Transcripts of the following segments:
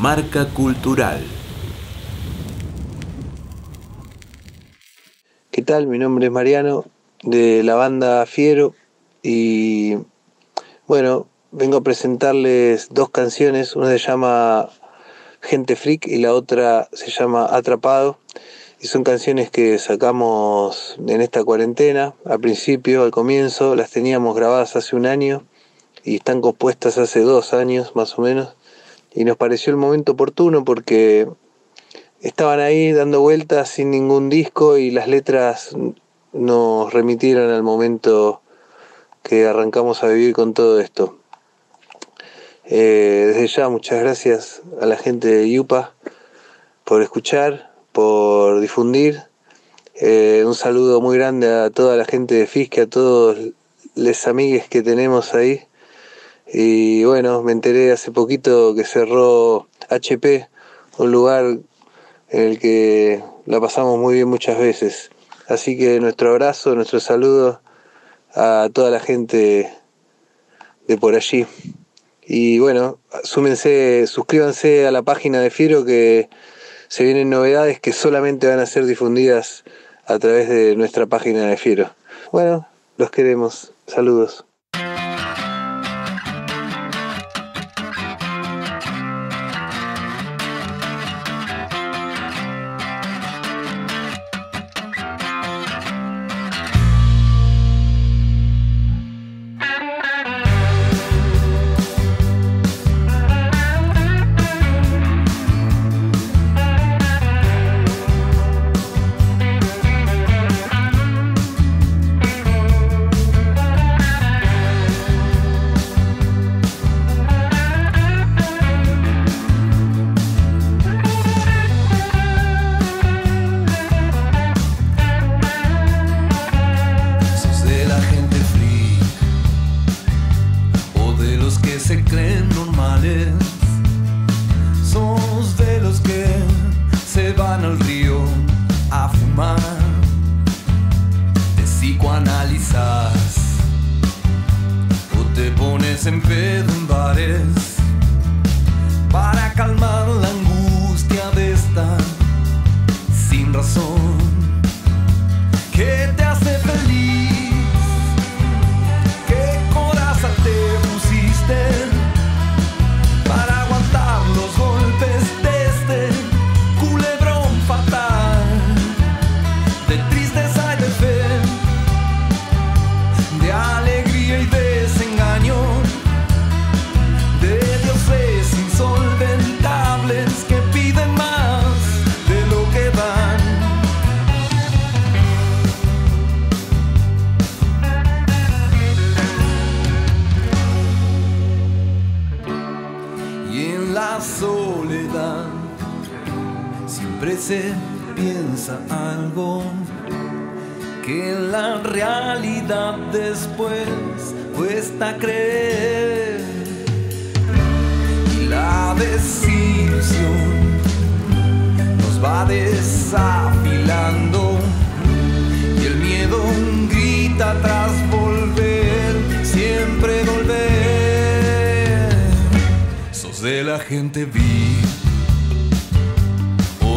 Marca Cultural. ¿Qué tal? Mi nombre es Mariano de la banda Fiero y bueno, vengo a presentarles dos canciones, una se llama Gente Freak y la otra se llama Atrapado y son canciones que sacamos en esta cuarentena, al principio, al comienzo, las teníamos grabadas hace un año y están compuestas hace dos años más o menos y nos pareció el momento oportuno porque estaban ahí dando vueltas sin ningún disco y las letras nos remitieron al momento que arrancamos a vivir con todo esto. Eh, desde ya muchas gracias a la gente de Yupa por escuchar, por difundir. Eh, un saludo muy grande a toda la gente de Fisque, a todos los amigues que tenemos ahí. Y bueno, me enteré hace poquito que cerró HP, un lugar en el que la pasamos muy bien muchas veces. Así que nuestro abrazo, nuestro saludo a toda la gente de por allí. Y bueno, súmense, suscríbanse a la página de Fiero que se vienen novedades que solamente van a ser difundidas a través de nuestra página de Fiero. Bueno, los queremos. Saludos. o te pones en pedo en bares para calmar la angustia de estar sin razón. Que te siempre se piensa algo que la realidad después cuesta creer. Y la desilusión nos va desafilando y el miedo grita tras volver, siempre volver. Sos de la gente viva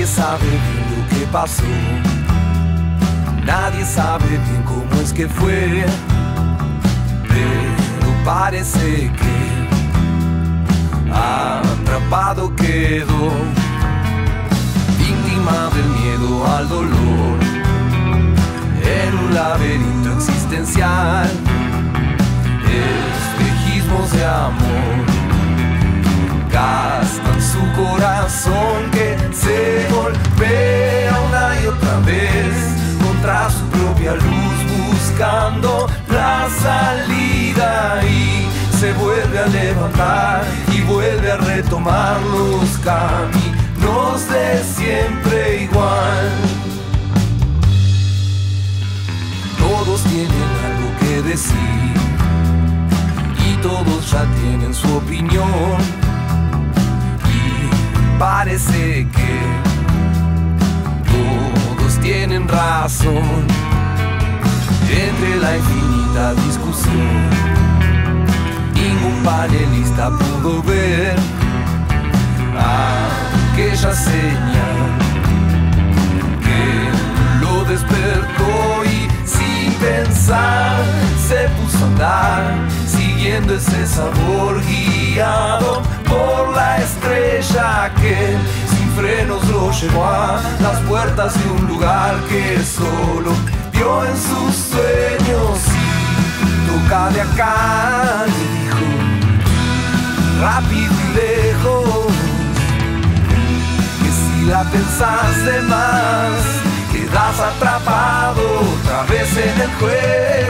Nadie sabe bien lo que pasó. Nadie sabe bien cómo es que fue. Pero parece que atrapado quedó. Víctima del miedo al dolor. En un laberinto existencial. Y todos ya tienen su opinión. Parece que todos tienen razón. Entre la infinita discusión. Ningún panelista pudo ver aquella señal siguiendo ese sabor guiado por la estrella que sin frenos lo llevó a las puertas de un lugar que solo vio en sus sueños. Y toca de acá y dijo rápido y lejos que si la pensás de más quedas atrapado otra vez en el juego